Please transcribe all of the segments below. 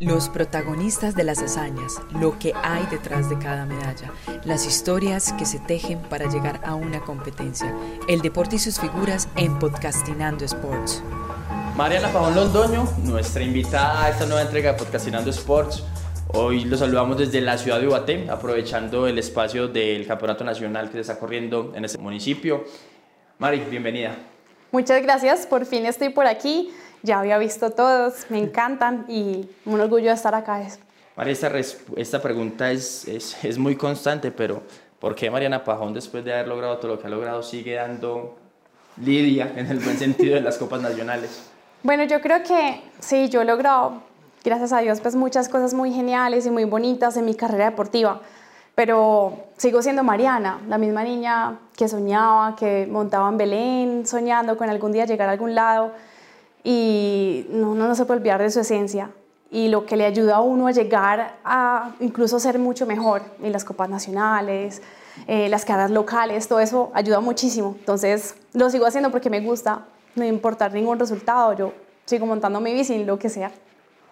Los protagonistas de las hazañas, lo que hay detrás de cada medalla, las historias que se tejen para llegar a una competencia, el deporte y sus figuras en Podcastinando Sports. Mariana Pajón Londoño, nuestra invitada a esta nueva entrega de Podcastinando Sports. Hoy lo saludamos desde la ciudad de Ubaté, aprovechando el espacio del Campeonato Nacional que se está corriendo en este municipio. Mari, bienvenida. Muchas gracias, por fin estoy por aquí ya había visto todos, me encantan y un orgullo de estar acá. María, esta, esta pregunta es, es, es, muy constante, pero ¿por qué Mariana Pajón, después de haber logrado todo lo que ha logrado, sigue dando lidia en el buen sentido de las copas nacionales? Bueno, yo creo que sí, yo he logrado, gracias a Dios, pues muchas cosas muy geniales y muy bonitas en mi carrera deportiva, pero sigo siendo Mariana, la misma niña que soñaba, que montaba en Belén, soñando con algún día llegar a algún lado y no, no, se puede olvidar de su esencia y lo que le ayuda a uno a llegar a incluso ser mucho mejor en las copas nacionales, eh, las caras locales, todo eso ayuda muchísimo. Entonces lo sigo haciendo porque me gusta, no importar ningún resultado, yo sigo montando mi bici, lo que sea.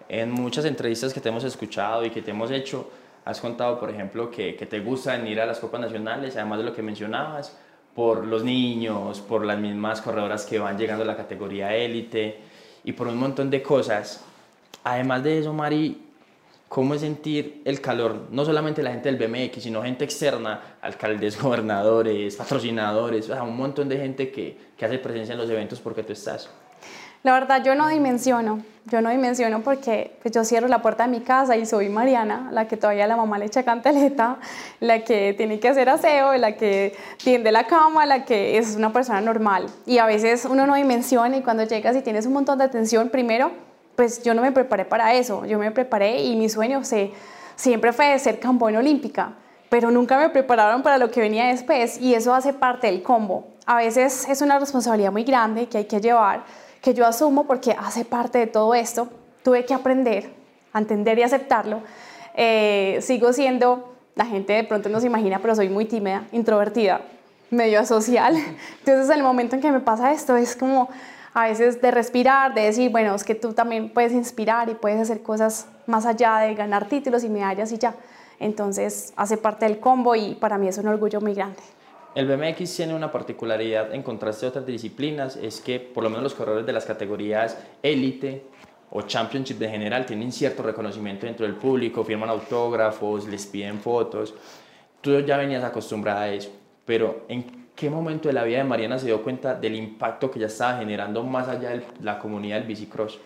En muchas entrevistas que te hemos escuchado y que te hemos hecho, has contado, por ejemplo, que, que te gusta ir a las copas nacionales, además de lo que mencionabas, por los niños, por las mismas corredoras que van llegando a la categoría élite y por un montón de cosas. Además de eso, Mari, ¿cómo es sentir el calor? No solamente la gente del BMX, sino gente externa, alcaldes, gobernadores, patrocinadores, un montón de gente que, que hace presencia en los eventos porque tú estás. La verdad, yo no dimensiono, yo no dimensiono porque pues, yo cierro la puerta de mi casa y soy Mariana, la que todavía la mamá le echa cantaleta, la que tiene que hacer aseo, la que tiende la cama, la que es una persona normal. Y a veces uno no dimensiona y cuando llegas y tienes un montón de atención, primero, pues yo no me preparé para eso, yo me preparé y mi sueño siempre fue ser campeona olímpica, pero nunca me prepararon para lo que venía después y eso hace parte del combo. A veces es una responsabilidad muy grande que hay que llevar que yo asumo porque hace parte de todo esto. Tuve que aprender a entender y aceptarlo. Eh, sigo siendo, la gente de pronto no se imagina, pero soy muy tímida, introvertida, medio asocial. Entonces, el momento en que me pasa esto es como a veces de respirar, de decir, bueno, es que tú también puedes inspirar y puedes hacer cosas más allá de ganar títulos y medallas y ya. Entonces, hace parte del combo y para mí es un orgullo muy grande. El BMX tiene una particularidad en contraste a otras disciplinas, es que por lo menos los corredores de las categorías élite o championship de general tienen cierto reconocimiento dentro del público, firman autógrafos, les piden fotos. Tú ya venías acostumbrada a eso, pero ¿en qué momento de la vida de Mariana se dio cuenta del impacto que ya estaba generando más allá de la comunidad del bicicross?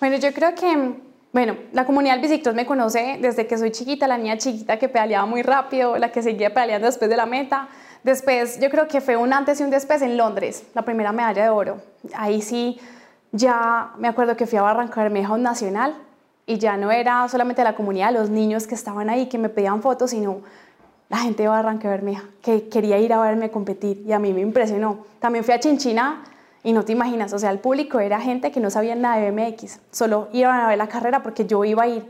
Bueno, yo creo que bueno, la comunidad del bicicross me conoce desde que soy chiquita, la niña chiquita que pedaleaba muy rápido, la que seguía pedaleando después de la meta. Después, yo creo que fue un antes y un después en Londres, la primera medalla de oro. Ahí sí, ya me acuerdo que fui a Barranca Bermeja un nacional y ya no era solamente la comunidad, los niños que estaban ahí, que me pedían fotos, sino la gente de Barranca Bermeja, que quería ir a verme competir y a mí me impresionó. También fui a Chinchina y no te imaginas, o sea, el público era gente que no sabía nada de BMX, solo iban a ver la carrera porque yo iba a ir.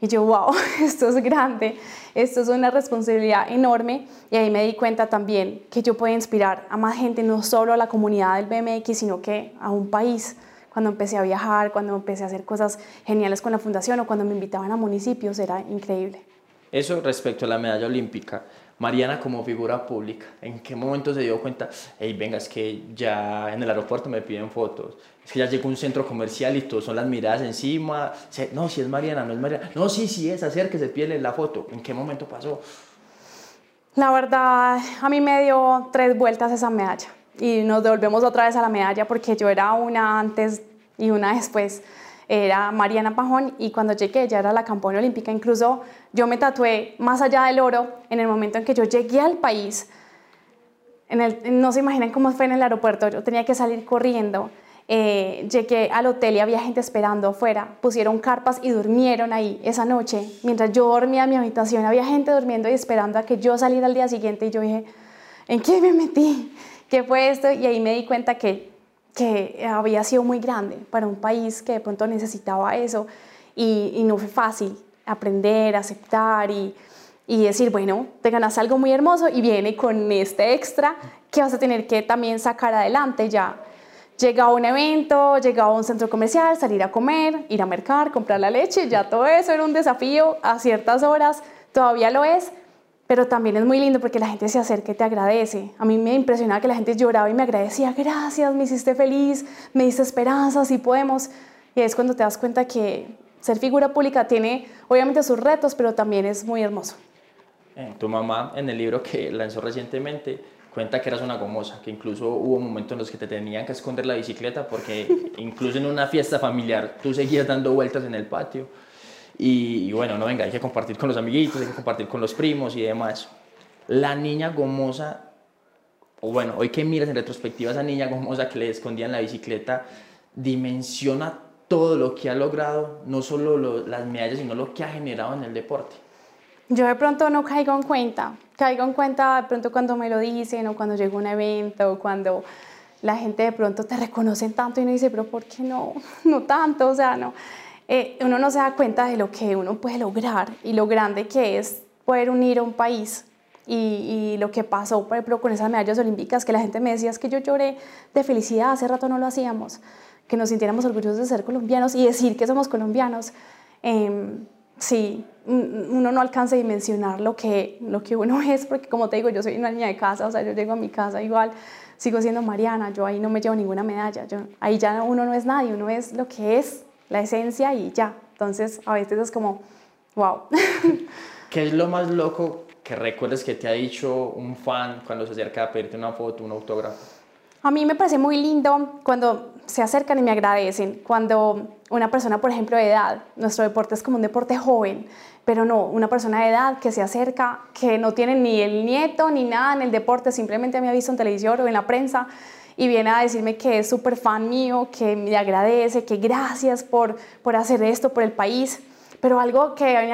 Y yo, wow, esto es grande, esto es una responsabilidad enorme. Y ahí me di cuenta también que yo puedo inspirar a más gente, no solo a la comunidad del BMX, sino que a un país. Cuando empecé a viajar, cuando empecé a hacer cosas geniales con la fundación o cuando me invitaban a municipios, era increíble. Eso respecto a la medalla olímpica. Mariana como figura pública, ¿en qué momento se dio cuenta, hey, venga, es que ya en el aeropuerto me piden fotos, es que ya llegó un centro comercial y todos son las miradas encima, no, si es Mariana, no es Mariana, no, sí, sí es, acérquese, pídele la foto, ¿en qué momento pasó? La verdad, a mí me dio tres vueltas esa medalla y nos devolvemos otra vez a la medalla porque yo era una antes y una después era Mariana Pajón y cuando llegué ya era la campeona olímpica. Incluso yo me tatué más allá del oro en el momento en que yo llegué al país. En el, no se imaginan cómo fue en el aeropuerto, yo tenía que salir corriendo. Eh, llegué al hotel y había gente esperando afuera. Pusieron carpas y durmieron ahí esa noche. Mientras yo dormía en mi habitación, había gente durmiendo y esperando a que yo saliera al día siguiente. Y yo dije, ¿en qué me metí? ¿Qué fue esto? Y ahí me di cuenta que había sido muy grande para un país que de pronto necesitaba eso y, no fue fácil aprender, aceptar y, y, decir, bueno, te ganas algo muy hermoso y viene con este extra que vas a tener que también sacar adelante ya. Llegaba a un evento, llegaba a un centro comercial, salir a comer, ir a mercar, comprar la leche, ya todo eso era un desafío a ciertas horas, todavía lo es, pero también es muy lindo porque la gente se acerca y te agradece. A mí me impresionaba que la gente lloraba y me agradecía, gracias, me hiciste feliz, me diste esperanza, sí podemos. Y es cuando te das cuenta que ser figura pública tiene obviamente sus retos, pero también es muy hermoso. Eh, tu mamá en el libro que lanzó recientemente cuenta que eras una gomosa, que incluso hubo momentos en los que te tenían que esconder la bicicleta porque incluso en una fiesta familiar tú seguías dando vueltas en el patio. Y, bueno, no venga, hay que compartir con los amiguitos, hay que compartir con los primos y demás. La niña gomosa, o bueno, hoy que miras en retrospectiva esa niña gomosa que le escondían la bicicleta, dimensiona todo lo que ha logrado, no solo las medallas, sino lo que ha generado en el deporte. Yo de pronto no caigo en cuenta, caigo en cuenta de pronto cuando me lo dicen o cuando llego a un evento o cuando la gente de pronto te reconoce tanto y uno dice, pero ¿por qué no? No tanto, o sea, no. Eh, uno no se da cuenta de lo que uno puede lograr y lo grande que es poder unir a un país. Y, lo que pasó, por ejemplo, con esas medallas olímpicas, que la gente me decía es que yo lloré de felicidad, hace rato no lo hacíamos, que nos sintiéramos orgullosos de ser colombianos y decir que somos colombianos. Eh, sí, uno no alcanza a dimensionar lo que, lo que uno es, porque como te digo, yo soy una niña de casa, o sea, yo llego a mi casa igual, sigo siendo Mariana, yo ahí no me llevo ninguna medalla, yo, ahí ya uno no es nadie, uno es lo que es, la esencia y ya. Entonces, a veces es como, wow. ¿Qué es lo más loco que recuerdes que te ha dicho un fan cuando se acerca a pedirte una foto, un autógrafo? A mí me parece muy lindo cuando se acercan y me agradecen, cuando una persona, por ejemplo, de edad, nuestro deporte es como un deporte joven, pero no, una persona de edad que se acerca, que no tiene ni el nieto ni nada en el deporte, simplemente me ha visto en televisión o en la prensa y viene a decirme que es súper fan mío, que me agradece, que gracias por, por hacer esto por el país. Pero algo que hay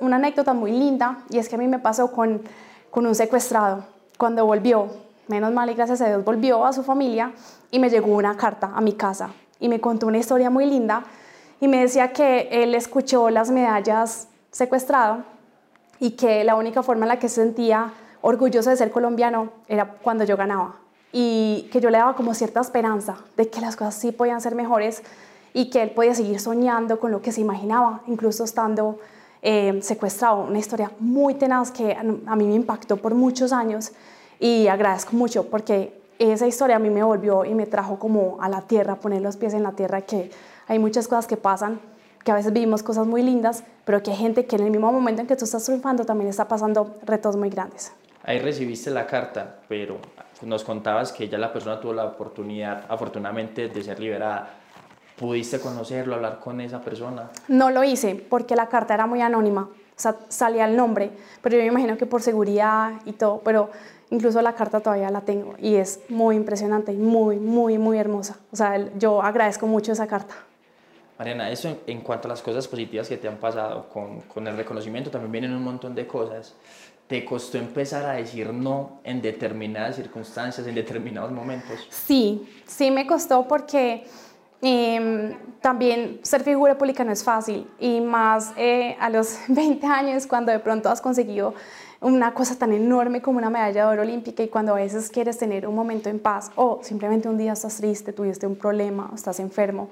una anécdota, muy linda y es que a mí me pasó con, con un secuestrado cuando volvió. Menos mal y gracias a Dios volvió a su familia y me llegó una carta a mi casa y me contó una historia muy linda y me decía que él escuchó las medallas secuestrado y que la única forma en la que se sentía orgulloso de ser colombiano era cuando yo ganaba y que yo le daba como cierta esperanza de que las cosas sí podían ser mejores y que él podía seguir soñando con lo que se imaginaba, incluso estando eh, secuestrado. Una historia muy tenaz que a mí me impactó por muchos años y agradezco mucho porque esa historia a mí me volvió y me trajo como a la tierra, poner los pies en la tierra, que hay muchas cosas que pasan que a veces vivimos cosas muy lindas, pero que hay gente que en el mismo momento en que tú estás triunfando también está pasando retos muy grandes. Ahí recibiste la carta, pero nos contabas que ya la persona tuvo la oportunidad, afortunadamente, de ser liberada. ¿Pudiste conocerlo, hablar con esa persona? No lo hice porque la carta era muy anónima, o sea, salía el nombre, pero yo me imagino que por seguridad y todo, pero incluso la carta todavía la tengo y es muy impresionante y muy, muy, muy hermosa. O sea, yo agradezco mucho esa carta. Mariana, eso en, cuanto a las cosas positivas que te han pasado con, con, el reconocimiento, también vienen un montón de cosas. ¿Te costó empezar a decir no en determinadas circunstancias, en determinados momentos? Sí, sí me costó porque em, también ser figura pública no es fácil y más eh, a los 20 años cuando de pronto has conseguido una cosa tan enorme como una medalla de oro olímpica y cuando a veces quieres tener un momento en paz o simplemente un día estás triste, tuviste un problema, estás enfermo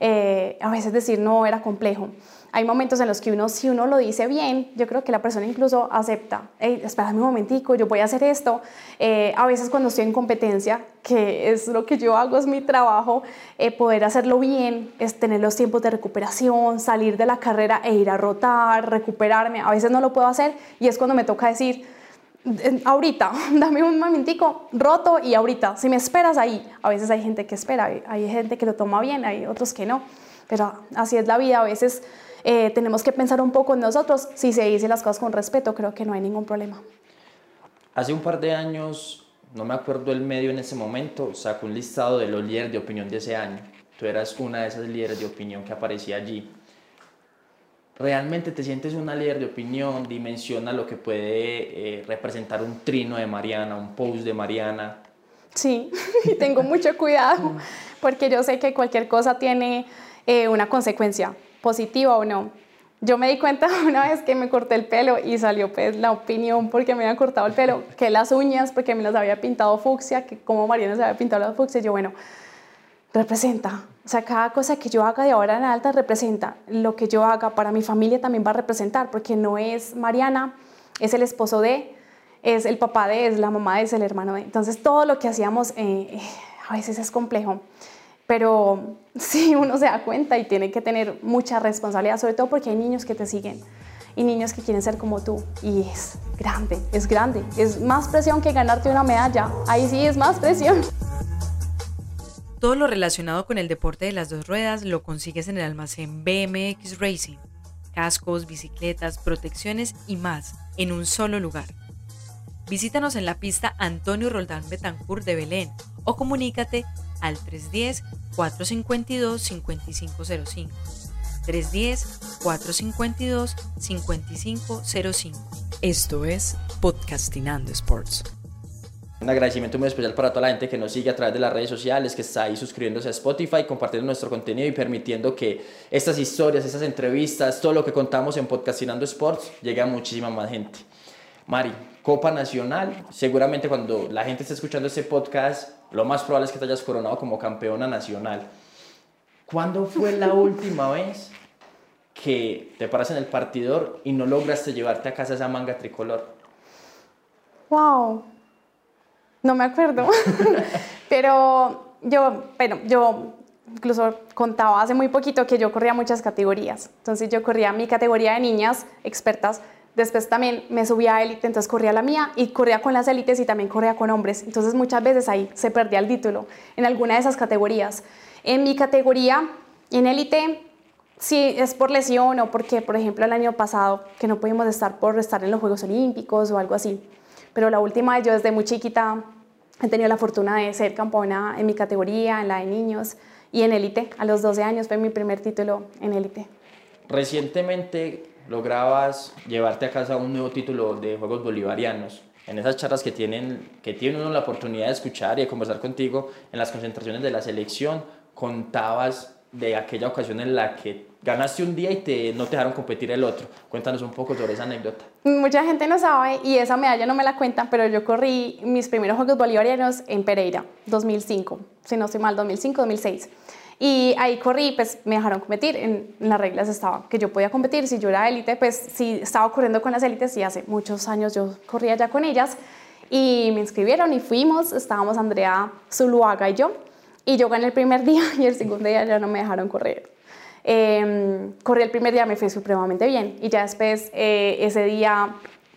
eh, a veces decir no era complejo. Hay momentos en los que uno, si uno lo dice bien, yo creo que la persona incluso acepta, hey, espérame un momentico, yo voy a hacer esto. Eh, a veces cuando estoy en competencia, que es lo que yo hago, es mi trabajo, eh, poder hacerlo bien, es tener los tiempos de recuperación, salir de la carrera e ir a rotar, recuperarme. A veces no lo puedo hacer y es cuando me toca decir, ahorita, dame un momentico, roto y ahorita, si me esperas ahí, a veces hay gente que espera, hay gente que lo toma bien, hay otros que no, pero así es la vida, a veces eh, tenemos que pensar un poco en nosotros, si se dicen las cosas con respeto, creo que no hay ningún problema. Hace un par de años, no me acuerdo el medio en ese momento, sacó un listado de los líderes de opinión de ese año, tú eras una de esas líderes de opinión que aparecía allí. Realmente te sientes una líder de opinión, dimensiona lo que puede eh, representar un trino de Mariana, un post de Mariana. Sí, y tengo mucho cuidado porque yo sé que cualquier cosa tiene eh, una consecuencia, positiva o no. Yo me di cuenta una vez que me corté el pelo y salió pues la opinión porque me había cortado el pelo, que las uñas porque me las había pintado fucsia, que como Mariana se había pintado las fucsia, yo bueno, representa. O sea, cada cosa que yo haga de ahora en alta representa. Lo que yo haga para mi familia también va a representar, porque no es Mariana, es el esposo de, es el papá de, es la mamá de, es el hermano de. Entonces, todo lo que hacíamos eh, a veces es complejo. Pero sí, uno se da cuenta y tiene que tener mucha responsabilidad, sobre todo porque hay niños que te siguen y niños que quieren ser como tú. Y es grande, es grande. Es más presión que ganarte una medalla. Ahí sí es más presión. Todo lo relacionado con el deporte de las dos ruedas lo consigues en el almacén BMX Racing. Cascos, bicicletas, protecciones y más en un solo lugar. Visítanos en la pista Antonio Roldán Betancourt de Belén o comunícate al 310-452-5505. 310-452-5505. Esto es Podcastinando Sports. Un agradecimiento muy especial para toda la gente que nos sigue a través de las redes sociales, que está ahí suscribiéndose a Spotify, compartiendo nuestro contenido y permitiendo que estas historias, estas entrevistas, todo lo que contamos en Podcastinando Sports llegue a muchísima más gente. Mari, Copa Nacional, seguramente cuando la gente esté escuchando este podcast, lo más probable es que te hayas coronado como campeona nacional. ¿Cuándo fue la última vez que te paras en el partidor y no lograste llevarte a casa esa manga tricolor? Wow, no me acuerdo. pero yo, bueno, yo incluso contaba hace muy poquito que yo corría muchas categorías. Entonces yo corría mi categoría de niñas expertas. Después también me subía a élite, entonces corría la mía y corría con las élites y también corría con hombres. Entonces muchas veces ahí se perdía el título en alguna de esas categorías. En mi categoría, en élite, si es por lesión o porque, por ejemplo, el año pasado que no pudimos estar por estar en los Juegos Olímpicos o algo así. Pero la última, yo desde muy chiquita He tenido la fortuna de ser campeona en mi categoría, en la de niños y en élite. A los 12 años fue mi primer título en élite. Recientemente lograbas llevarte a casa un nuevo título de Juegos Bolivarianos. En esas charlas que tienen, que tiene uno la oportunidad de escuchar y de conversar contigo en las concentraciones de la selección, contabas de aquella ocasión en la que ganaste un día y te, no te dejaron competir el otro. Cuéntanos un poco sobre esa anécdota. Mucha gente no sabe y esa medalla no me la cuentan, pero yo corrí mis primeros Juegos Bolivarianos en Pereira, 2005, si no estoy mal, 2005, 2006. Y ahí corrí, pues me dejaron competir, en, las reglas estaba que yo podía competir, si yo era élite, pues sí estaba corriendo con las élites y hace muchos años yo corría ya con ellas y me inscribieron y fuimos, estábamos Andrea Zuluaga y yo y yo gané el primer día y el segundo día ya no me dejaron correr. Eh, corrí el primer día, me fue supremamente bien. Y ya después, eh, ese día,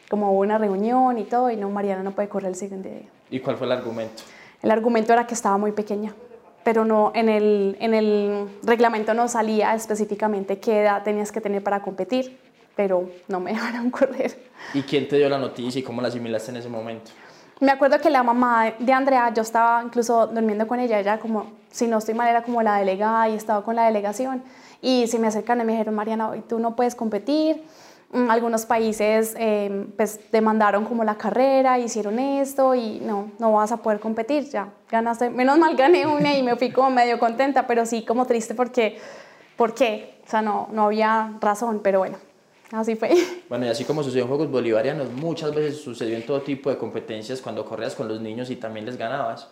como hubo una reunión y todo, y no, Mariana no puede correr el siguiente día. ¿Y cuál fue el argumento? El argumento era que estaba muy pequeña, pero no, en el, en el reglamento no salía específicamente qué edad tenías que tener para competir, pero no me dejaron correr. ¿Y quién te dio la noticia y cómo la asimilaste en ese momento? Me acuerdo que la mamá de Andrea, yo estaba incluso durmiendo con ella, ella como, si no estoy mal, era como la delegada y estaba con la delegación. Y se me acercan y me dijeron, Mariana, hoy tú no puedes competir. Mm, algunos países eh, pues demandaron como la carrera, hicieron esto y no, no vas a poder competir, ya ganaste. Menos mal gané una y me fui como medio contenta, pero sí como triste porque, ¿por qué? O sea, no, no había razón, pero bueno, Así fue. Bueno, y así como sucedió en Juegos Bolivarianos, muchas veces sucedió en todo tipo de competencias cuando corrías con los niños y también les ganabas.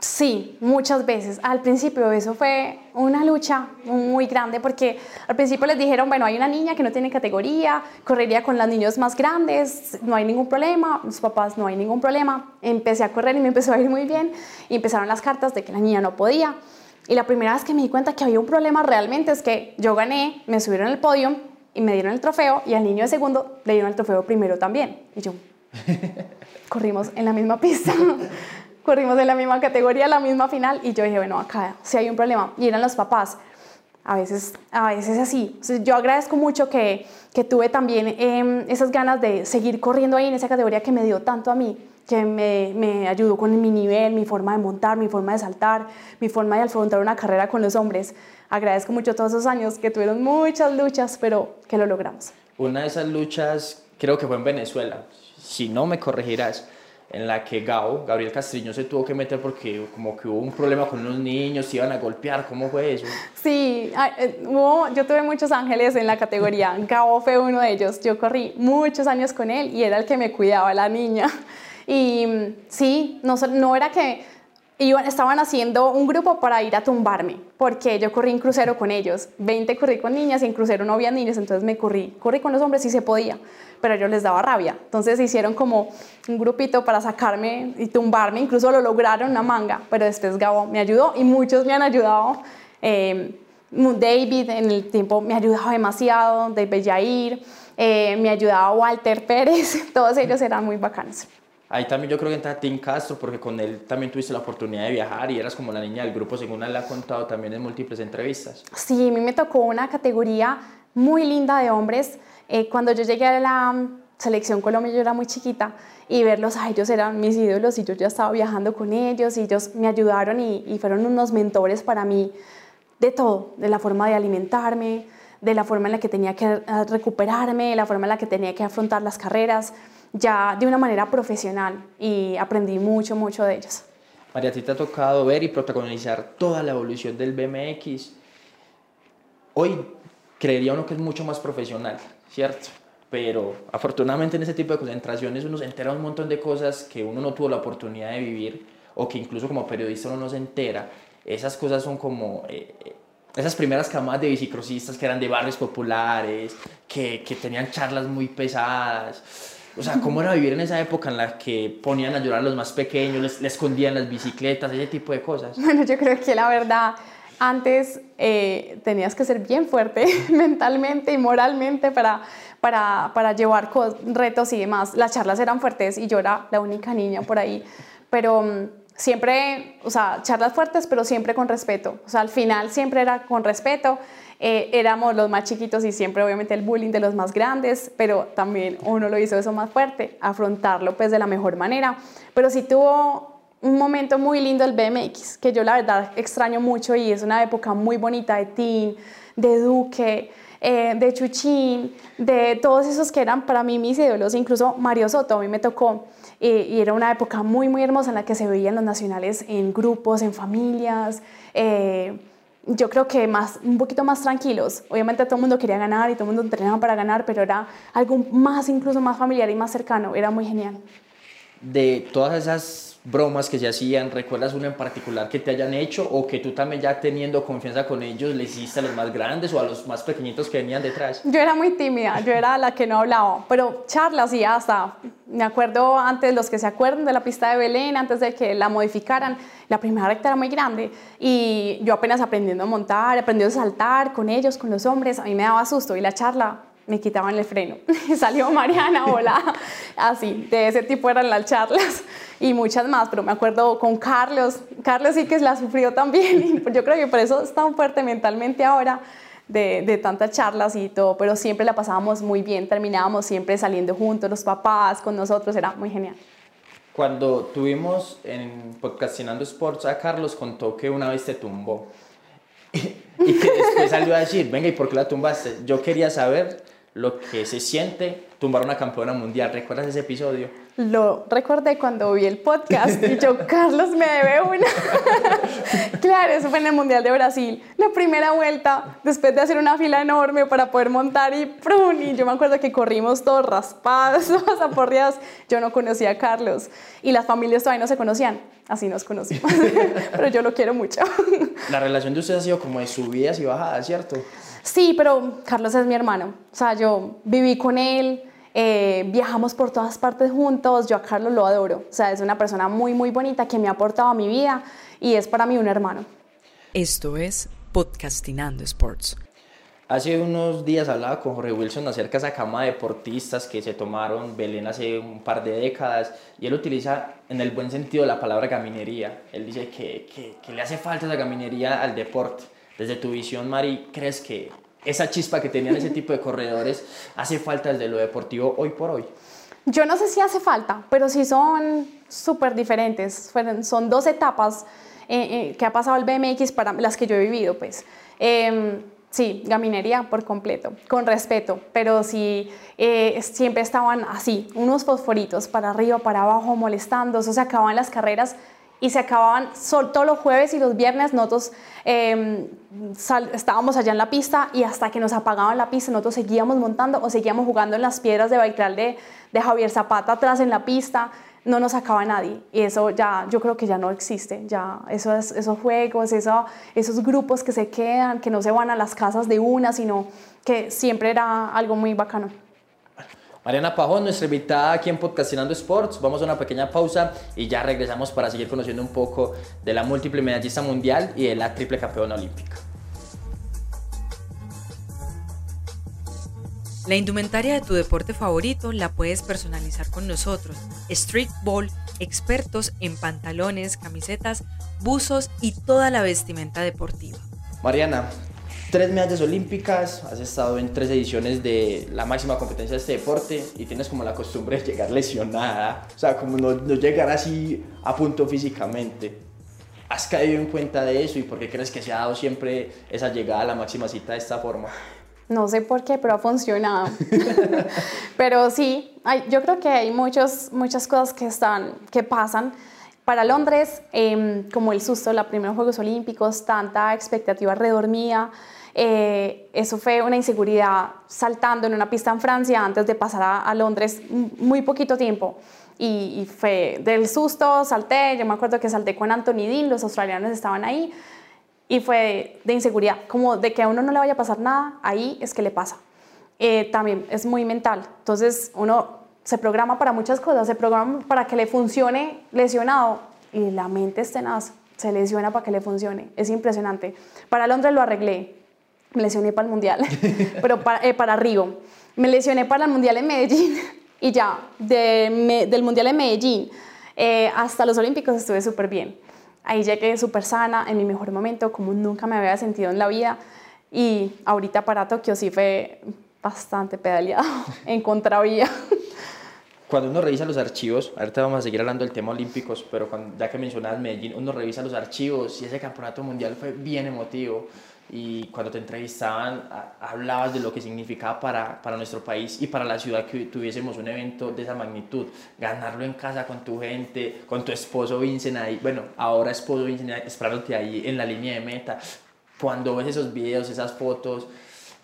Sí, muchas veces. Al principio eso fue una lucha muy grande porque al principio les dijeron, bueno, hay una niña que no tiene categoría, correría con los niños más grandes, no hay ningún problema, los papás no hay ningún problema. Empecé a correr y me empezó a ir muy bien y empezaron las cartas de que la niña no podía. Y la primera vez que me di cuenta que había un problema realmente es que yo gané, me subieron al podio y me dieron el trofeo y al niño de segundo le dieron el trofeo primero también. Y yo, corrimos en la misma pista, corrimos en la misma categoría, la misma final y yo dije, bueno, acá sí hay un problema. Y eran los papás. A veces, a veces así. yo agradezco mucho que, que tuve también em, esas ganas de seguir corriendo ahí en esa categoría que me dio tanto a mí, que me, me, ayudó con mi nivel, mi forma de montar, mi forma de saltar, mi forma de afrontar una carrera con los hombres agradezco mucho todos esos años que tuvieron muchas luchas, pero que lo logramos. Una de esas luchas creo que fue en Venezuela, si no me corregirás, en la que Gao, Gabriel Castriño, se tuvo que meter porque como que hubo un problema con unos niños, se iban a golpear, ¿cómo fue eso? Sí, eh, yo tuve muchos ángeles en la categoría, Gao fue uno de ellos, yo corrí muchos años con él y era el que me cuidaba, la niña. Y sí, no, no era que estaban haciendo un grupo para ir a tumbarme, porque yo corrí en crucero con ellos. 20 corrí con niñas y en crucero no había niños, entonces me corrí. Corrí con los hombres si se podía, pero ellos les daba rabia. Entonces hicieron como un grupito para sacarme y tumbarme, incluso lo lograron una manga, pero después Gabo me ayudó y muchos me han ayudado. Eh, David en el tiempo me ha ayudado demasiado, David Jair, eh, me ayudaba Walter Pérez, todos ellos eran muy bacanos. Ahí también yo creo que entra Tim Castro, porque con él también tuviste la oportunidad de viajar y eras como la niña del grupo, según él ha contado también en múltiples entrevistas. Sí, a mí me tocó una categoría muy linda de hombres. Eh, cuando yo llegué a la selección Colombia, yo era muy chiquita y verlos a ellos eran mis ídolos y yo ya estaba viajando con ellos y ellos me ayudaron y, y fueron unos mentores para mí de todo, de la forma de alimentarme, de la forma en la que tenía que recuperarme, de la forma en la que tenía que afrontar las carreras ya de una manera profesional y aprendí mucho, mucho de ellos. María, a ti te ha tocado ver y protagonizar toda la evolución del BMX. Hoy creería uno que es mucho más profesional, ¿cierto? Pero afortunadamente en ese tipo de concentraciones uno se entera un montón de cosas que uno no tuvo la oportunidad de vivir o que incluso como periodista uno no se entera. Esas cosas son como eh, eh, esas primeras camadas de bicicrosistas que eran de barrios populares, que, que tenían charlas muy pesadas o sea, ¿cómo era vivir en esa época en la que ponían a llorar a los más pequeños, les, escondían las bicicletas, ese tipo de cosas? Bueno, yo creo que la verdad, antes eh, tenías que ser bien fuerte mentalmente y moralmente para, para, para llevar retos y demás. Las charlas eran fuertes y yo era la única niña por ahí, pero mm, siempre, o sea, charlas fuertes, pero siempre con respeto. O sea, al final siempre era con respeto. Eh, éramos los más chiquitos y siempre obviamente el bullying de los más grandes, pero también uno lo hizo eso más fuerte, afrontarlo pues de la mejor manera. Pero sí tuvo un momento muy lindo el BMX, que yo la verdad extraño mucho y es una época muy bonita de Teen, de Duque, eh, de Chuchín, de todos esos que eran para mí mis ídolos, incluso Mario Soto, a mí me tocó. Eh, y era una época muy, muy hermosa en la que se veían los nacionales en grupos, en familias yo creo que más, un poquito más tranquilos. Obviamente todo el mundo quería ganar y todo el mundo entrenaba para ganar, pero era algo más, incluso más familiar y más cercano. Era muy genial. De todas esas bromas que se hacían, ¿recuerdas una en particular que te hayan hecho o que tú también ya teniendo confianza con ellos le hiciste a los más grandes o a los más pequeñitos que venían detrás? Yo era muy tímida, yo era la que no hablaba, pero charlas y hasta, me acuerdo antes, los que se acuerdan de la pista de Belén, antes de que la modificaran, la primera recta era muy grande y yo apenas aprendiendo a montar, aprendiendo a saltar con ellos, con los hombres, a mí me daba susto y la charla me quitaban el freno. Salió Mariana, hola. Así, de ese tipo eran las charlas y muchas más, pero me acuerdo con Carlos. Carlos sí que la sufrió también. Yo creo que por eso es tan fuerte mentalmente ahora. De, de, tantas charlas y todo, pero siempre la pasábamos muy bien, terminábamos siempre saliendo juntos, los papás con nosotros, era muy genial. Cuando tuvimos en Podcastinando Sports a Carlos, contó que una vez te tumbó y que después salió a decir, venga, ¿y por qué la tumbaste? Yo quería saber lo que se siente tumbar una campeona mundial. ¿Recuerdas ese episodio? Lo recordé cuando vi el podcast y yo, Carlos, me debe una. claro, eso fue en el Mundial de Brasil. La primera vuelta, después de hacer una fila enorme para poder montar y ¡prun! Y yo me acuerdo que corrimos todos raspados, todos aporreados. Yo no conocía a Carlos y las familias todavía no se conocían. Así nos conocimos. Pero yo lo quiero mucho. La relación de ustedes ha sido como de subidas y bajadas, ¿cierto? Sí, pero Carlos es mi hermano. O sea, yo viví con él, eh, viajamos por todas partes juntos, yo a Carlos lo adoro. O sea, es una persona muy, muy bonita que me ha aportado a mi vida y es para mí un hermano. Esto es Podcastinando Sports. Hace unos días hablaba con Jorge Wilson acerca de esa cama de deportistas que se tomaron Belén hace un par de décadas y él utiliza en el buen sentido la palabra gaminería. Él dice que, que, que le hace falta esa gaminería al deporte desde tu visión, Mari, ¿crees que esa chispa que tenían ese tipo de corredores hace falta desde lo deportivo hoy por hoy? Yo no sé si hace falta, pero sí son súper diferentes. Son dos etapas eh, eh, que ha pasado el BMX para las que yo he vivido, pues. Em, sí, gaminería por completo, con respeto, pero sí, eh, siempre estaban así, unos fosforitos para arriba, para abajo, molestando, eso se acababan las carreras y se acababan todos los jueves y los viernes nosotros em, estábamos allá en la pista y hasta que nos apagaban la pista nosotros seguíamos montando o seguíamos jugando en las piedras de Baikral de, de Javier Zapata atrás en la pista no nos acaba nadie. Y eso ya, yo creo que ya no existe. Ya esos, esos juegos, eso, esos grupos que se quedan, que no se van a las casas de una, sino que siempre era algo muy bacano. Mariana Pajón, nuestra invitada aquí en Podcastinando Sports. Vamos a una pequeña pausa y ya regresamos para seguir conociendo un poco de la múltiple medallista mundial y de la triple campeona olímpica. La indumentaria de tu deporte favorito la puedes personalizar con nosotros. Street Ball, expertos en pantalones, camisetas, buzos y toda la vestimenta deportiva. Mariana, tres medallas olímpicas, has estado en tres ediciones de la máxima competencia de este deporte y tienes como la costumbre de llegar lesionada, o sea, como no, no llegar así a punto físicamente. ¿Has caído en cuenta de eso y por qué crees que se ha dado siempre esa llegada a la máxima cita de esta forma? No sé por qué, pero ha funcionado. pero sí, hay, yo creo que hay muchos, muchas cosas que, están, que pasan. Para Londres, eh, como el susto, los primeros Juegos Olímpicos, tanta expectativa redormida, eh, eso fue una inseguridad saltando en una pista en Francia antes de pasar a, a Londres muy poquito tiempo. Y, y, fue del susto, salté, yo me acuerdo que salté con Anthony Dean, los australianos estaban ahí, y fue de inseguridad, como de que a uno no le vaya a pasar nada, ahí es que le pasa. Eh, también es muy mental, entonces uno se programa para muchas cosas, se programa para que le funcione lesionado y la mente es tenaz, se lesiona para que le funcione, es impresionante. Para Londres lo arreglé, me lesioné para el Mundial, pero para, eh, para, Río. Me lesioné para el Mundial en Medellín y ya, del Mundial en Medellín eh, hasta los Olímpicos estuve súper bien. Ahí llegué súper sana, en mi mejor momento, como nunca me había sentido en la vida. Y ahorita para Tokio sí fue bastante pedaleado, en contravía. Cuando uno revisa los archivos, ahorita vamos a seguir hablando del tema olímpicos, pero ya que mencionabas Medellín, uno revisa los archivos y ese campeonato mundial fue bien emotivo y cuando te entrevistaban hablabas de lo que significaba para, para, nuestro país y para la ciudad que tuviésemos un evento de esa magnitud. Ganarlo en casa con tu gente, con tu esposo Vincent ahí, bueno, ahora esposo Vincent esperándote ahí en la línea de meta. Cuando ves esos videos, esas fotos,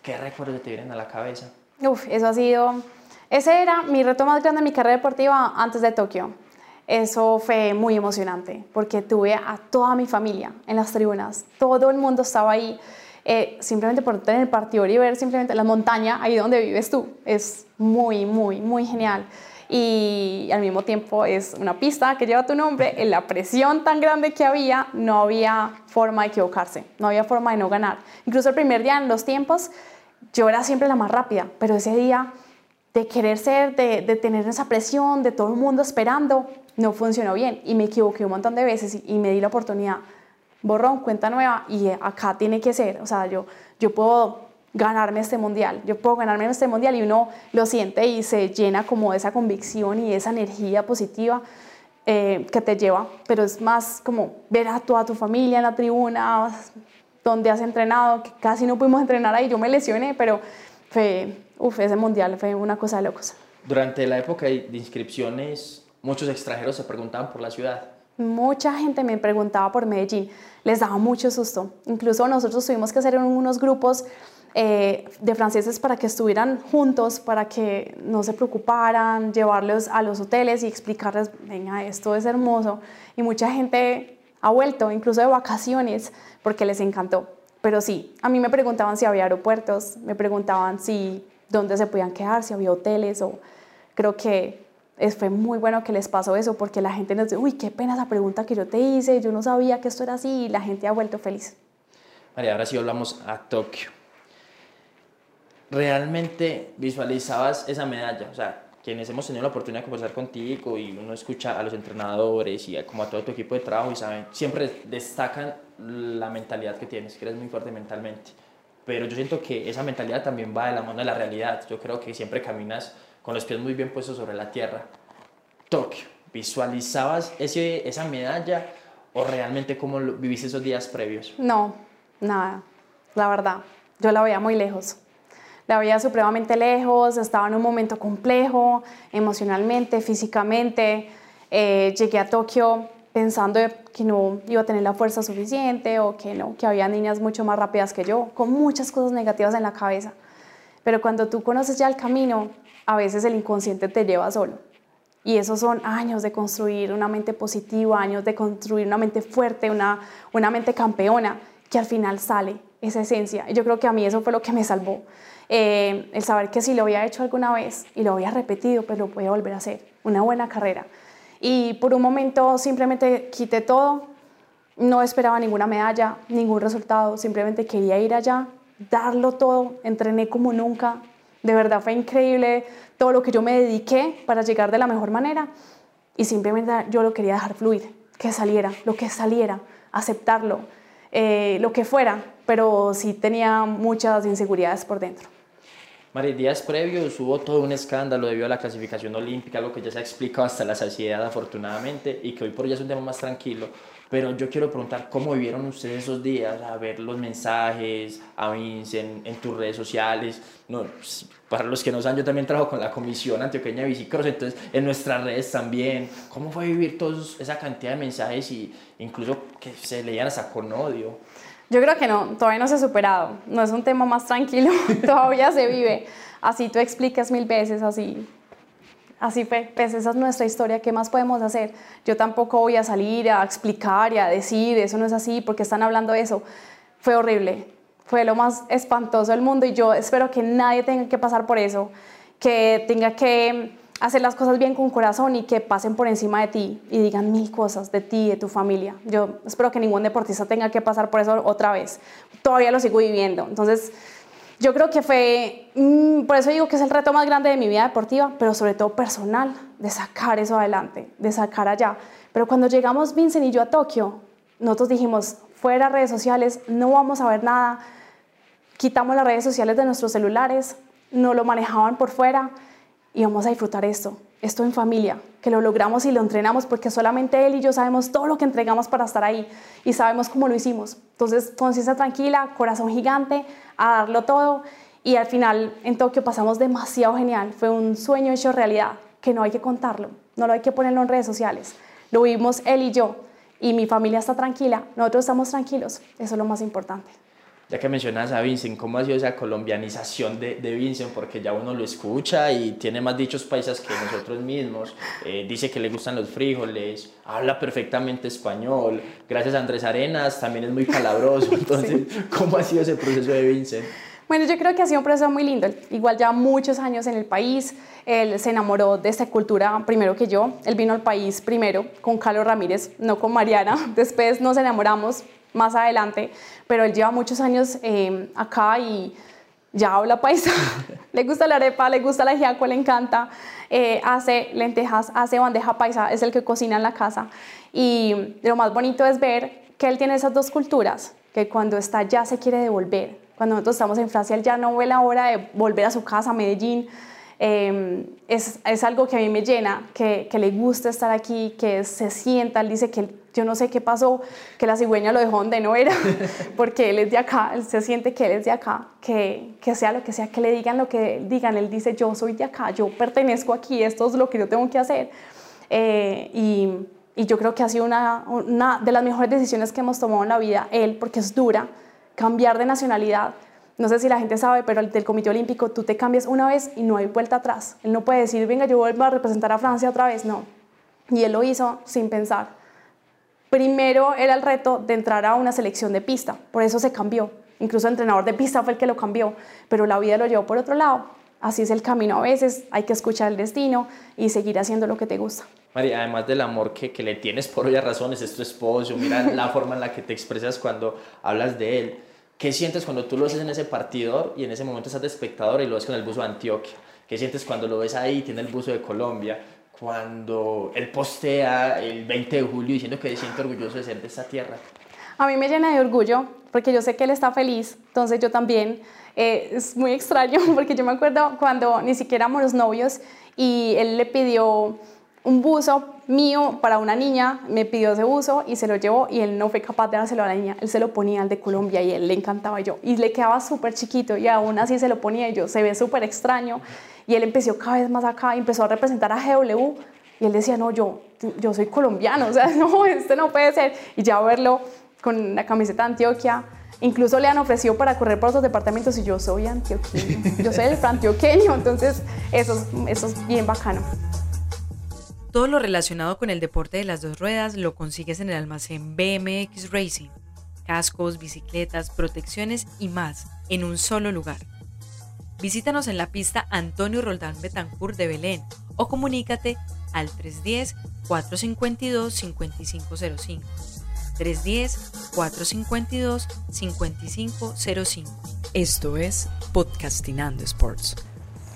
¿qué recuerdos te vienen a la cabeza? Uf, eso ha sido... Ese era mi reto más grande en mi carrera deportiva antes de Tokio. Eso fue muy emocionante porque tuve a toda mi familia en las tribunas, todo el mundo estaba ahí. Eh, simplemente por tener el partido y ver simplemente la montaña ahí donde vives tú. Es muy, muy, muy genial. Y al mismo tiempo es una pista que lleva tu nombre. En la presión tan grande que había, no había forma de equivocarse, no había forma de no ganar. Incluso el primer día en los tiempos, yo era siempre la más rápida, pero ese día de querer ser, de, de tener esa presión, de todo el mundo esperando, no funcionó bien y me equivoqué un montón de veces y, me di la oportunidad. Borrón, cuenta nueva y acá tiene que ser, o sea, yo, yo puedo ganarme este mundial, yo puedo ganarme este mundial y uno lo siente y se llena como de esa convicción y esa energía positiva eh, que te lleva, pero es más como ver a toda tu familia en la tribuna, donde has entrenado, que casi no pudimos entrenar ahí, yo me lesioné, pero fue, uf, ese mundial fue una cosa de. Durante la época de inscripciones, muchos extranjeros se preguntaban por la ciudad. Mucha gente me preguntaba por Medellín, les daba mucho susto. Incluso nosotros tuvimos que hacer unos grupos eh, de franceses para que estuvieran juntos, para que no se preocuparan, llevarlos a los hoteles y explicarles, venga, esto es hermoso. Y mucha gente ha vuelto, incluso de vacaciones, porque les encantó. Pero sí, a mí me preguntaban si había aeropuertos, me preguntaban si dónde se podían quedar, si había hoteles o creo que es, fue muy bueno que les pasó eso porque la gente nos dice, uy, qué pena esa pregunta que yo te hice, yo no sabía que esto era así y la gente ha vuelto feliz. María, ahora sí hablamos a Tokio. ¿Realmente visualizabas esa medalla? O sea, quienes hemos tenido la oportunidad de conversar contigo y uno escucha a los entrenadores y a, como a todo tu equipo de trabajo y saben, siempre destacan la mentalidad que tienes, que eres muy fuerte mentalmente. Pero yo siento que esa mentalidad también va de la mano de la realidad. Yo creo que siempre caminas con los pies muy bien puestos sobre la tierra. Tokio, ¿visualizabas ese, esa medalla o realmente cómo viviste esos días previos? No, nada, la verdad, yo la veía muy lejos. La veía supremamente lejos, estaba en un momento complejo, emocionalmente, físicamente. Eh, llegué a Tokio pensando que no iba a tener la fuerza suficiente o que no, que había niñas mucho más rápidas que yo, con muchas cosas negativas en la cabeza. Pero cuando tú conoces ya el camino, a veces el inconsciente te lleva solo Y esos son años de construir una mente positiva, años de construir una mente fuerte, una, una mente campeona, que al final sale esa esencia. Yo creo que a mí eso fue lo que me salvó. Eh, el saber que si lo había hecho alguna vez y lo había repetido, pues lo voy a volver a hacer. Una buena carrera. Y por un momento simplemente quité todo, no esperaba ninguna medalla, ningún resultado, simplemente quería ir allá, darlo todo, entrené como nunca. De verdad fue increíble todo lo que yo me dediqué para llegar de la mejor manera y simplemente yo lo quería dejar fluir, que saliera, lo que saliera, aceptarlo, eh, lo que fuera, pero sí tenía muchas inseguridades por dentro. María, días previos hubo todo un escándalo debido a la clasificación olímpica, algo que ya se ha explicado hasta la saciedad afortunadamente y que hoy por hoy es un tema más tranquilo. Pero yo quiero preguntar cómo vivieron ustedes esos días, a ver los mensajes, a Vincent, en tus redes sociales. No, para los que no saben, yo también trabajo con la Comisión Antioqueña de Bicicross, entonces en nuestras redes también. ¿Cómo fue vivir toda esa cantidad de mensajes y incluso que se leían hasta con odio? Yo creo que no, todavía no se ha superado. No es un tema más tranquilo, todavía se vive. Así tú explicas mil veces, así. Así fue, pues esa es nuestra historia, ¿qué más podemos hacer? Yo tampoco voy a salir a explicar y a decir, eso no es así, porque están hablando de eso. Fue horrible, fue lo más espantoso del mundo y yo espero que nadie tenga que pasar por eso, que tenga que hacer las cosas bien con corazón y que pasen por encima de ti y digan mil cosas de ti de tu familia. Yo espero que ningún deportista tenga que pasar por eso otra vez. Todavía lo sigo viviendo. Entonces, yo creo que fue, mm, por eso digo que es el reto más grande de mi vida deportiva, pero sobre todo personal, de sacar eso adelante, de sacar allá. Pero cuando llegamos Vincent y yo a Tokio, nosotros dijimos, fuera redes sociales, no vamos a ver nada, quitamos las redes sociales de nuestros celulares, no lo manejaban por fuera y vamos a disfrutar esto, esto en familia, que lo logramos y lo entrenamos porque solamente él y yo sabemos todo lo que entregamos para estar ahí y sabemos cómo lo hicimos. Entonces, conciencia tranquila, corazón gigante, a darlo todo. Y al final en Tokio pasamos demasiado genial, fue un sueño hecho realidad, que no hay que contarlo, no lo hay que ponerlo en redes sociales, lo vivimos él y yo y mi familia está tranquila, nosotros estamos tranquilos, eso es lo más importante ya que mencionas a Vincent, ¿cómo ha sido esa colombianización de, de Vincent? Porque ya uno lo escucha y tiene más dichos paisas que nosotros mismos. Eh, dice que le gustan los frijoles, habla perfectamente español. Gracias a Andrés Arenas, también es muy palabroso. Entonces, ¿cómo ha sido ese proceso de Vincent? Bueno, yo creo que ha sido un proceso muy lindo. Igual ya muchos años en el país, él se enamoró de esta cultura primero que yo. Él vino al país primero con Carlos Ramírez, no con Mariana. Después nos enamoramos, más adelante, pero él lleva muchos años eh, acá y ya habla paisa, le gusta la arepa, le gusta la ajiaco, le encanta, eh, hace lentejas, hace bandeja paisa, es el que cocina en la casa. Y lo más bonito es ver que él tiene esas dos culturas, que cuando está ya se quiere devolver. Cuando nosotros estamos en Francia, él ya no ve la hora de volver a su casa, a Medellín. Eh, es, es, algo que a mí me llena, que, que, le gusta estar aquí, que se sienta, él dice que yo no sé qué pasó, que la cigüeña lo dejó donde no era, porque él es de acá, él se siente que él es de acá, que, que sea lo que sea, que le digan lo que digan, él dice, yo soy de acá, yo pertenezco aquí, esto es lo que yo tengo que hacer. Eh, y, y, yo creo que ha sido una, una de las mejores decisiones que hemos tomado en la vida, él, porque es dura, cambiar de nacionalidad. No sé si la gente sabe, pero el del Comité Olímpico tú te cambias una vez y no hay vuelta atrás. Él no puede decir, venga, yo vuelvo a representar a Francia otra vez, no. Y él lo hizo sin pensar Primero era el reto de entrar a una selección de pista, por eso se cambió. Incluso el entrenador de pista fue el que lo cambió, pero la vida lo llevó por otro lado. Así es el camino a veces, hay que escuchar el destino y seguir haciendo lo que te gusta. María, además del amor que, que le tienes por obvias razones, es tu esposo, mira la forma en la que te expresas cuando hablas de él. ¿Qué sientes cuando tú lo ves en ese partido y en ese momento estás de espectador y lo ves con el buzo de Antioquia? ¿Qué sientes cuando lo ves ahí tiene el buzo de Colombia? Cuando él postea el 20 de julio diciendo que se siente orgulloso de ser de esta tierra? A mí me llena de orgullo porque yo sé que él está feliz, entonces yo también. Eh, es muy extraño porque yo me acuerdo cuando ni siquiera éramos novios y él le pidió un buzo mío para una niña, me pidió ese buzo y se lo llevó y él no fue capaz de dárselo a la niña, él se lo ponía al de Colombia y él le encantaba yo y le quedaba súper chiquito y aún así se lo ponía y yo, se ve súper extraño y él empezó cada vez más acá, empezó a representar a GW y él decía, no, yo, yo soy colombiano, o sea, no, este no puede ser y ya verlo con la camiseta de Antioquia, Incluso le han ofrecido para correr por otros departamentos y yo soy antioqueño, yo soy el antioqueño, entonces eso, eso es bien bacano. Todo lo relacionado con el deporte de las dos ruedas lo consigues en el almacén BMX Racing. Cascos, bicicletas, protecciones y más en un solo lugar. Visítanos en la pista Antonio Roldán Betancourt de Belén o comunícate al 310-452-5505. 310-452-5505. Esto es Podcastinando Sports.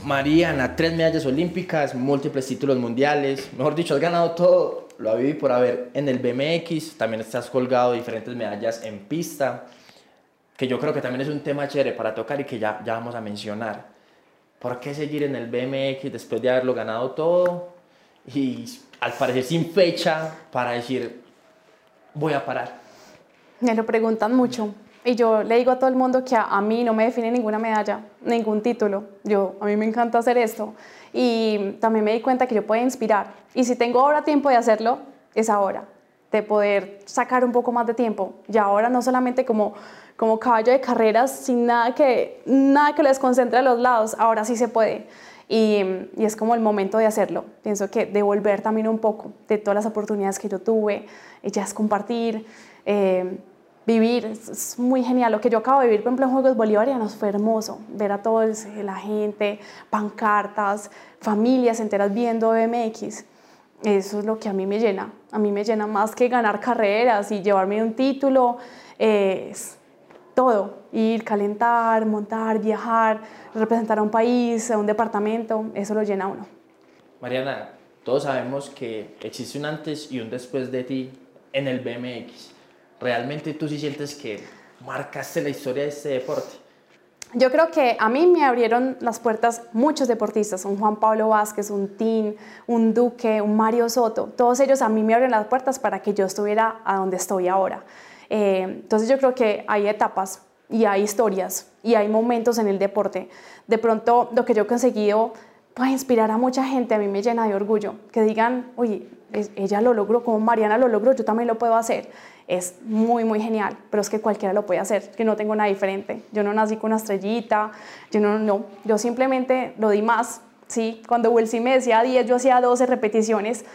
Mariana, tres medallas olímpicas, múltiples títulos mundiales, mejor dicho, has ganado todo, lo ha vivido por haber en el BMX, también estás colgado diferentes medallas en pista, que yo creo que también es un tema chévere para tocar y que ya, ya vamos a mencionar. ¿Por qué seguir en el BMX después de haberlo ganado todo y al parecer sin fecha para decir voy a parar? Me lo preguntan mucho. Y yo le digo a todo el mundo que a, mí no me define ninguna medalla, ningún título. Yo, a mí me encanta hacer esto. Y también me di cuenta que yo puedo inspirar. Y si tengo ahora tiempo de hacerlo, es ahora. De poder sacar un poco más de tiempo. Y ahora no solamente como, como caballo de carreras, sin nada que, nada que les concentre a los lados, ahora sí se puede. Y, y, es como el momento de hacerlo. Pienso que devolver también un poco de todas las oportunidades que yo tuve, ya es compartir. Eh, vivir, es, muy genial. Lo que yo acabo de vivir, por ejemplo, en Juegos Bolivarianos fue hermoso, ver a toda la gente, pancartas, familias enteras viendo BMX. Eso es lo que a mí me llena. A mí me llena más que ganar carreras y llevarme un título. es todo, ir, calentar, montar, viajar, representar a un país, a un departamento, eso lo llena a uno. Mariana, todos sabemos que existe un antes y un después de ti en el BMX realmente tú sí sientes que marcaste la historia de este deporte? Yo creo que a mí me abrieron las puertas muchos deportistas, un Juan Pablo Vázquez, un Tin, un Duque, un Mario Soto, todos ellos a mí me abrieron las puertas para que yo estuviera a donde estoy ahora. Eh, entonces yo creo que hay etapas y hay historias y hay momentos en el deporte. De pronto lo que yo he conseguido puede inspirar a mucha gente, a mí me llena de orgullo, que digan, oye, ella lo logró, como Mariana lo logró, yo también lo puedo hacer es muy, muy genial, pero es que cualquiera lo puede hacer, que no tengo nada diferente. Yo no nací con una estrellita, yo no, no, yo simplemente lo di más, ¿sí? Cuando Wilson me decía 10, yo hacía 12 repeticiones,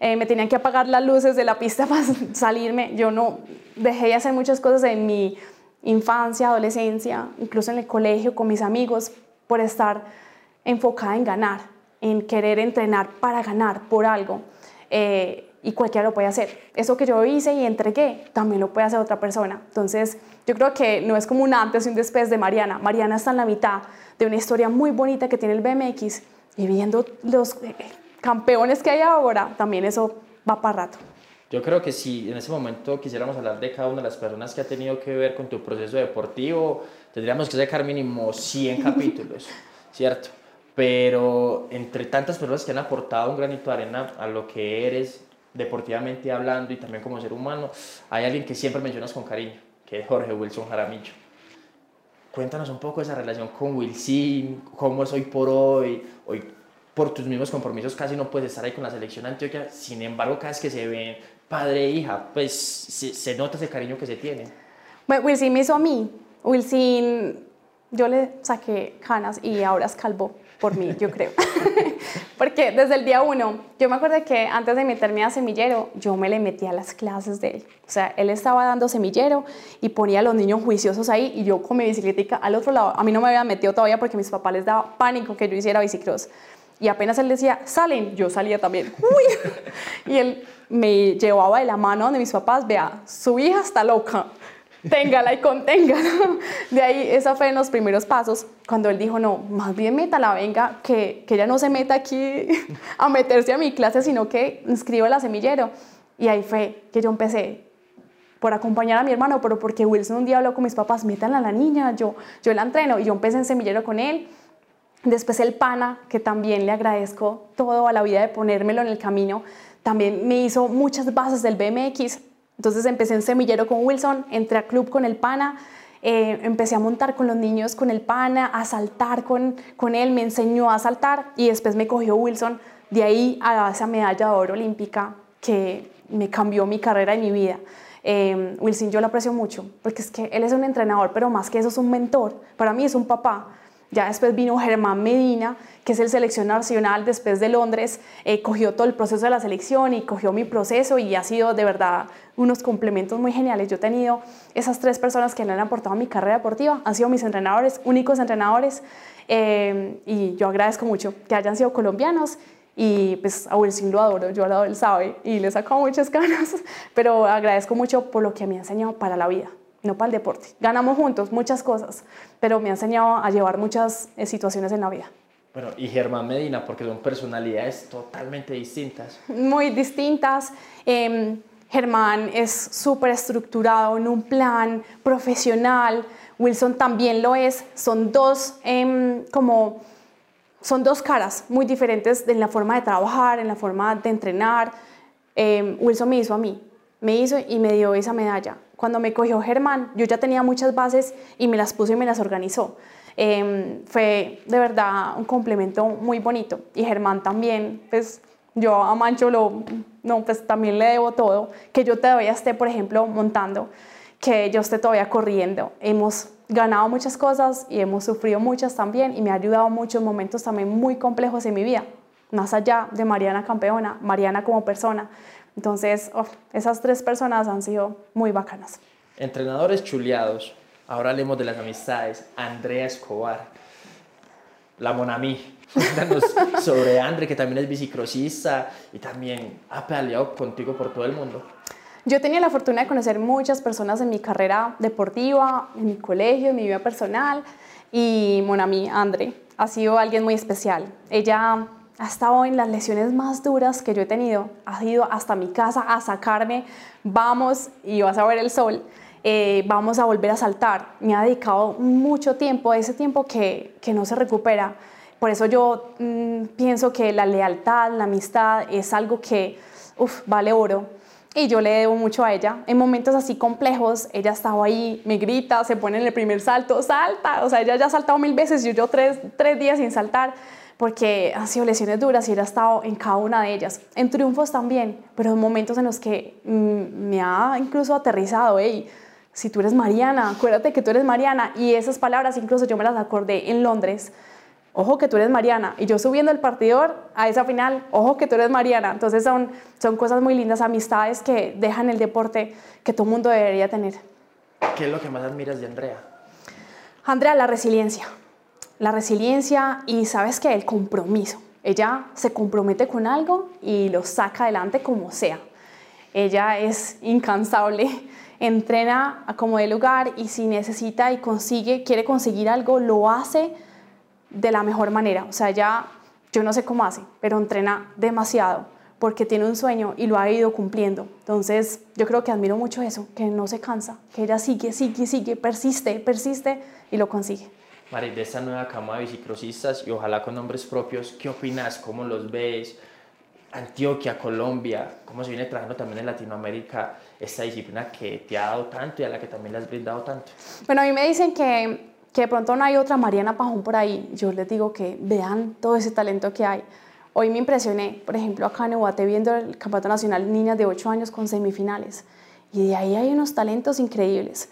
eh, me tenían que apagar las luces de la pista para salirme, yo no, dejé de hacer muchas cosas en mi infancia, adolescencia, incluso en el colegio con mis amigos, por estar enfocada en ganar, en querer entrenar para ganar por algo. Eh, y cualquiera lo puede hacer. Eso que yo hice y entregué, también lo puede hacer otra persona. Entonces, yo creo que no es como un antes y un después de Mariana. Mariana está en la mitad de una historia muy bonita que tiene el BMX y viendo los eh, campeones que hay ahora, también eso va para rato. Yo creo que si en ese momento quisiéramos hablar de cada una de las personas que ha tenido que ver con tu proceso deportivo, tendríamos que sacar mínimo 100 capítulos, ¿cierto? Pero entre tantas personas que han aportado un granito de arena a lo que eres, deportivamente hablando y también como ser humano, hay alguien que siempre mencionas con cariño, que es Jorge Wilson Jaramillo. Cuéntanos un poco esa relación con Wilson, cómo es hoy por hoy, hoy por tus mismos compromisos casi no puedes estar ahí con la selección Antioquia, sin embargo cada vez que se ven padre e hija, pues se, se nota ese cariño que se tiene. Bueno, Wilson me hizo a mí, Wilson, yo le saqué canas y ahora es calvo por mí, yo creo. Porque desde el día uno, yo me acuerdo que antes de meterme a semillero, yo me le metía a las clases de él. O sea, él estaba dando semillero y ponía a los niños juiciosos ahí y yo con mi bicicleta al otro lado. A mí no me había metido todavía porque mis papás les daba pánico que yo hiciera bicicross. Y apenas él decía, salen, yo salía también. Uy. Y él me llevaba de la mano donde mis papás, vea, su hija está loca téngala y conténgala. De ahí, esa fue en los primeros pasos, cuando él dijo, no, más bien métala, venga, que, que ella no se meta aquí a meterse a mi clase, sino que inscriba la semillero. Y ahí fue que yo empecé por acompañar a mi hermano, pero porque Wilson un día habló con mis papás, métanla a la niña, yo, yo la entreno, y yo empecé en semillero con él. Después el pana, que también le agradezco todo a la vida de ponérmelo en el camino, también me hizo muchas bases del BMX entonces empecé en semillero con Wilson, entré a club con el pana, eh, empecé a montar con los niños con el pana, a saltar con, con él, me enseñó a saltar y después me cogió Wilson de ahí a esa medalla de oro olímpica que me cambió mi carrera y mi vida. Eh, Wilson yo lo aprecio mucho porque es que él es un entrenador, pero más que eso es un mentor. Para mí es un papá. Ya después vino Germán Medina, que es el selección nacional después de Londres, eh, cogió todo el proceso de la selección y cogió mi proceso y ha sido de verdad unos complementos muy geniales. Yo he tenido esas tres personas que le han aportado a mi carrera deportiva, han sido mis entrenadores, únicos entrenadores, eh, y yo agradezco mucho que hayan sido colombianos y pues a Wilson lo adoro, yo al lado él sabe y le saco muchas ganas, pero agradezco mucho por lo que me ha enseñado para la vida no para el deporte. Ganamos juntos muchas cosas, pero me ha enseñado a llevar muchas eh, situaciones en la vida. Bueno, y Germán Medina, porque son personalidades totalmente distintas. Muy distintas. Em, Germán es súper estructurado en un plan profesional. Wilson también lo es. Son dos em, como son dos caras muy diferentes en la forma de trabajar, en la forma de entrenar. Em, Wilson me hizo a mí, me hizo y me dio esa medalla. Cuando me cogió Germán, yo ya tenía muchas bases y me las puso y me las organizó. Em, fue de verdad un complemento muy bonito. Y Germán también, pues yo a Mancho lo, no, pues también le debo todo. Que yo todavía esté, por ejemplo, montando, que yo esté todavía corriendo. Hemos ganado muchas cosas y hemos sufrido muchas también y me ha ayudado mucho en momentos también muy complejos en mi vida. Más allá de Mariana campeona, Mariana como persona, entonces, oh, esas tres personas han sido muy bacanas. Entrenadores chuleados. Ahora hablemos de las amistades. Andrea Escobar, la Monami. Cuéntanos sobre Andre, que también es bicicrosista y también ha pedaleado contigo por todo el mundo. Yo tenido la fortuna de conocer muchas personas en mi carrera deportiva, en mi colegio, en mi vida personal y Monami, Andre, ha sido alguien muy especial. Ella ha estado en las lesiones más duras que yo he tenido. Ha ido hasta mi casa a sacarme, vamos y vas a ver el sol, eh, vamos a volver a saltar. Me ha dedicado mucho tiempo, ese tiempo que, que no se recupera. Por eso yo mm, pienso que la lealtad, la amistad es algo que vale oro. Y yo le debo mucho a ella. En momentos así complejos, ella estaba ahí, me grita, se pone en el primer salto, salta. O sea, ella ya ha saltado mil veces, yo, yo tres, tres días sin saltar porque han sido lesiones duras y él ha estado en cada una de ellas. En triunfos también, pero en momentos en los que mm, me ha incluso aterrizado, hey, si tú eres Mariana, acuérdate que tú eres Mariana. Y esas palabras incluso yo me las acordé en Londres. Ojo que tú eres Mariana. Y yo subiendo el partidor a esa final, ojo que tú eres Mariana. Entonces son, son cosas muy lindas, amistades que dejan el deporte que todo mundo debería tener. ¿Qué es lo que más admiras de Andrea? Andrea, la resiliencia la resiliencia y sabes que el compromiso. Ella se compromete con algo y lo saca adelante como sea. Ella es incansable, entrena a como de lugar y si necesita y consigue, quiere conseguir algo, lo hace de la mejor manera. O sea, ya yo no sé cómo hace, pero entrena demasiado porque tiene un sueño y lo ha ido cumpliendo. Entonces, yo creo que admiro mucho eso, que no se cansa, que ella sigue, sigue, sigue, persiste, persiste y lo consigue. Mari, de esta nueva cama de bicicrosistas y ojalá con nombres propios, ¿qué opinas? ¿Cómo los ves? Antioquia, Colombia, cómo se viene trabajando también en Latinoamérica esta disciplina que te ha dado tanto y a la que también le has brindado tanto. Bueno, a mí me dicen que, que de pronto no hay otra Mariana Pajón por ahí. Yo les digo que vean todo ese talento que hay. Hoy me impresioné, por ejemplo, acá en Ubaté viendo el Campeonato Nacional Niñas de 8 años con semifinales. Y de ahí hay unos talentos increíbles.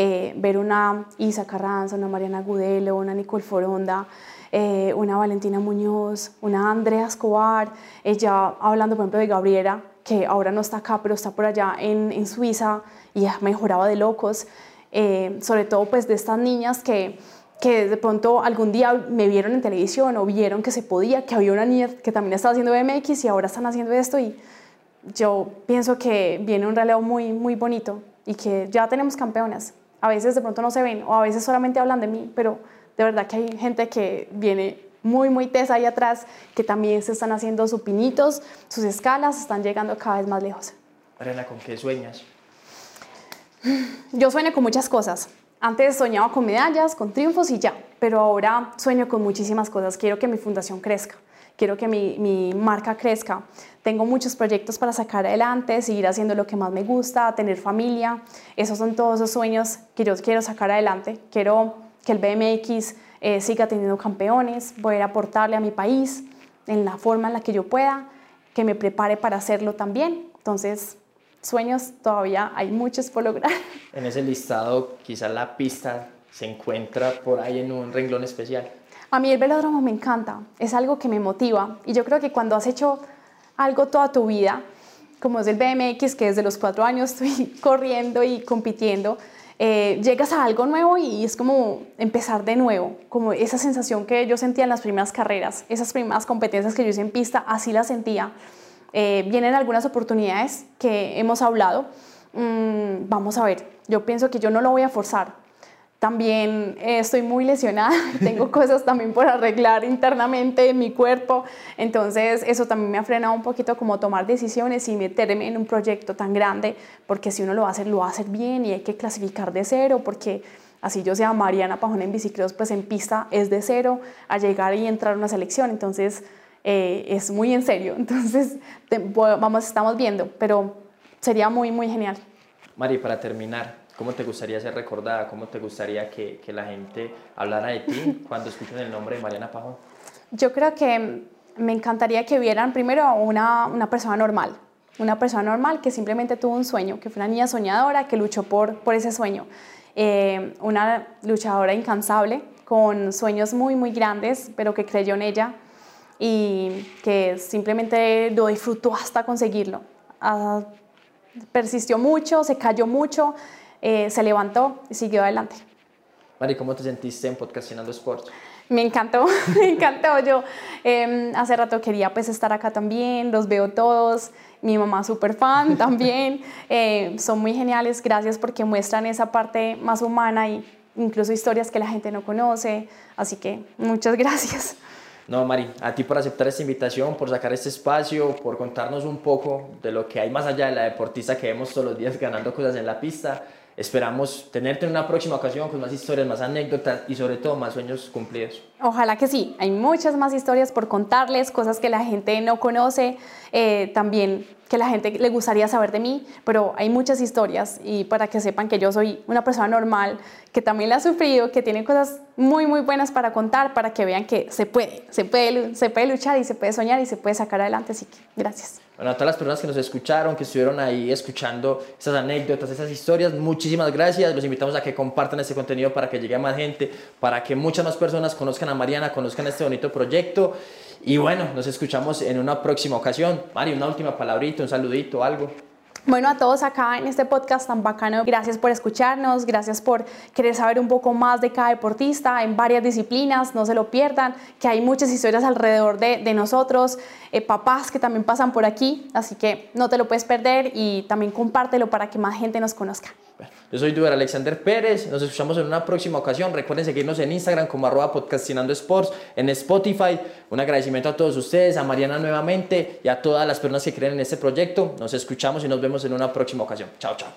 Eh, ver una Isa Carranza, una Mariana Gudelo, una Nicole Foronda, eh, una Valentina Muñoz, una Andrea Escobar, ella hablando por ejemplo de Gabriela, que ahora no está acá, pero está por allá en, Suiza y ha mejorado de locos, eh, sobre todo pues de estas niñas que, que de pronto algún día me vieron en televisión o vieron que se podía, que había una niña que también estaba haciendo BMX y ahora están haciendo esto y yo pienso que viene un relevo muy, muy bonito y que ya tenemos campeonas. A veces de pronto no se ven o a veces solamente hablan de mí, pero de verdad que hay gente que viene muy, muy tesa ahí atrás, que también se están haciendo sus pinitos, sus escalas, están llegando cada vez más lejos. Arena, ¿con qué sueñas? Yo sueño con muchas cosas. Antes soñaba con medallas, con triunfos y ya, pero ahora sueño con muchísimas cosas. Quiero que mi fundación crezca, quiero que mi, mi marca crezca, tengo muchos proyectos para sacar adelante, seguir haciendo lo que más me gusta, tener familia. Esos son todos los sueños que yo quiero sacar adelante. Quiero que el BMX eh, siga teniendo campeones, poder aportarle a mi país en la forma en la que yo pueda, que me prepare para hacerlo también. Entonces, sueños todavía hay muchos por lograr. En ese listado, quizás la pista se encuentra por ahí en un renglón especial? A mí el velódromo me encanta, es algo que me motiva y yo creo que cuando has hecho algo toda tu vida, como es el BMX, que desde los cuatro años estoy corriendo y compitiendo, eh, llegas a algo nuevo y es como empezar de nuevo, como esa sensación que yo sentía en las primeras carreras, esas primeras competencias que yo hice en pista, así las sentía. Eh, vienen algunas oportunidades que hemos hablado. Mm, vamos a ver, yo pienso que yo no lo voy a forzar, también eh, estoy muy lesionada, tengo cosas también por arreglar internamente en mi cuerpo, entonces eso también me ha frenado un poquito como tomar decisiones y meterme en un proyecto tan grande, porque si uno lo va a hacer, lo va a hacer bien y hay que clasificar de cero, porque así yo sea Mariana Pajón en bicicross, pues en pista es de cero a llegar y entrar a una selección, entonces eh, es muy en serio, entonces vamos, estamos viendo, pero sería muy, muy genial. Mari, para terminar, ¿Cómo te gustaría ser recordada? ¿Cómo te gustaría que, que la gente hablara de ti cuando escuchen el nombre de Mariana Pajón? Yo creo que me encantaría que vieran primero una, una persona normal, una persona normal que simplemente tuvo un sueño, que fue una niña soñadora que luchó por, por ese sueño, eh, una luchadora incansable con sueños muy, muy grandes, pero que creyó en ella y que simplemente lo disfrutó hasta conseguirlo. Ah, persistió mucho, se cayó mucho, eh, se levantó y siguió adelante. Mari, ¿cómo te sentiste en Podcastinando Sports? Me encantó, me encantó. Yo em, hace rato quería pues estar acá también, los veo todos, mi mamá súper fan también, eh, son muy geniales, gracias porque muestran esa parte más humana y incluso historias que la gente no conoce, así que muchas gracias. No, Mari, a ti por aceptar esta invitación, por sacar este espacio, por contarnos un poco de lo que hay más allá de la deportista que vemos todos los días ganando cosas en la pista. Esperamos tenerte en una próxima ocasión con más historias, más anécdotas y sobre todo más sueños cumplidos. Ojalá que sí. Hay muchas más historias por contarles, cosas que la gente no conoce, eh, también que la gente le gustaría saber de mí, pero hay muchas historias y para que sepan que yo soy una persona normal, que también la ha sufrido, que tiene cosas muy, muy buenas para contar, para que vean que se puede, se puede, se puede luchar y se puede soñar y se puede sacar adelante. Así que gracias. Bueno, a todas las personas que nos escucharon, que estuvieron ahí escuchando esas anécdotas, esas historias, muchísimas gracias. Los invitamos a que compartan este contenido para que llegue a más gente, para que muchas más personas conozcan a Mariana, conozcan este bonito proyecto. Y bueno, nos escuchamos en una próxima ocasión. Mari, una última palabrita, un saludito, algo. Bueno, a todos acá en este podcast tan bacano, gracias por escucharnos, gracias por querer saber un poco más de cada deportista en varias disciplinas, no se lo pierdan, que hay muchas historias alrededor de, de nosotros, eh, papás que también pasan por aquí, así que no te lo puedes perder y también compártelo para que más gente nos conozca. Yo soy Duber Alexander Pérez, nos escuchamos en una próxima ocasión. Recuerden seguirnos en Instagram como arroba podcastinando sports, en Spotify. Un agradecimiento a todos ustedes, a Mariana nuevamente y a todas las personas que creen en este proyecto. Nos escuchamos y nos vemos en una próxima ocasión. Chao, chao.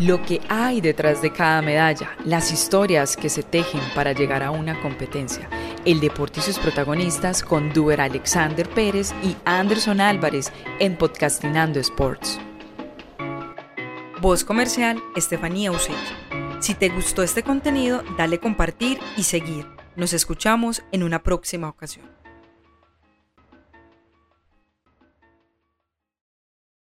Lo que hay detrás de cada medalla, las historias que se tejen para llegar a una competencia, el deporte y sus protagonistas con Duber Alexander Pérez y Anderson Álvarez en Podcastinando Sports. Voz comercial, Estefanía Usich. Si te gustó este contenido, dale compartir y seguir. Nos escuchamos en una próxima ocasión.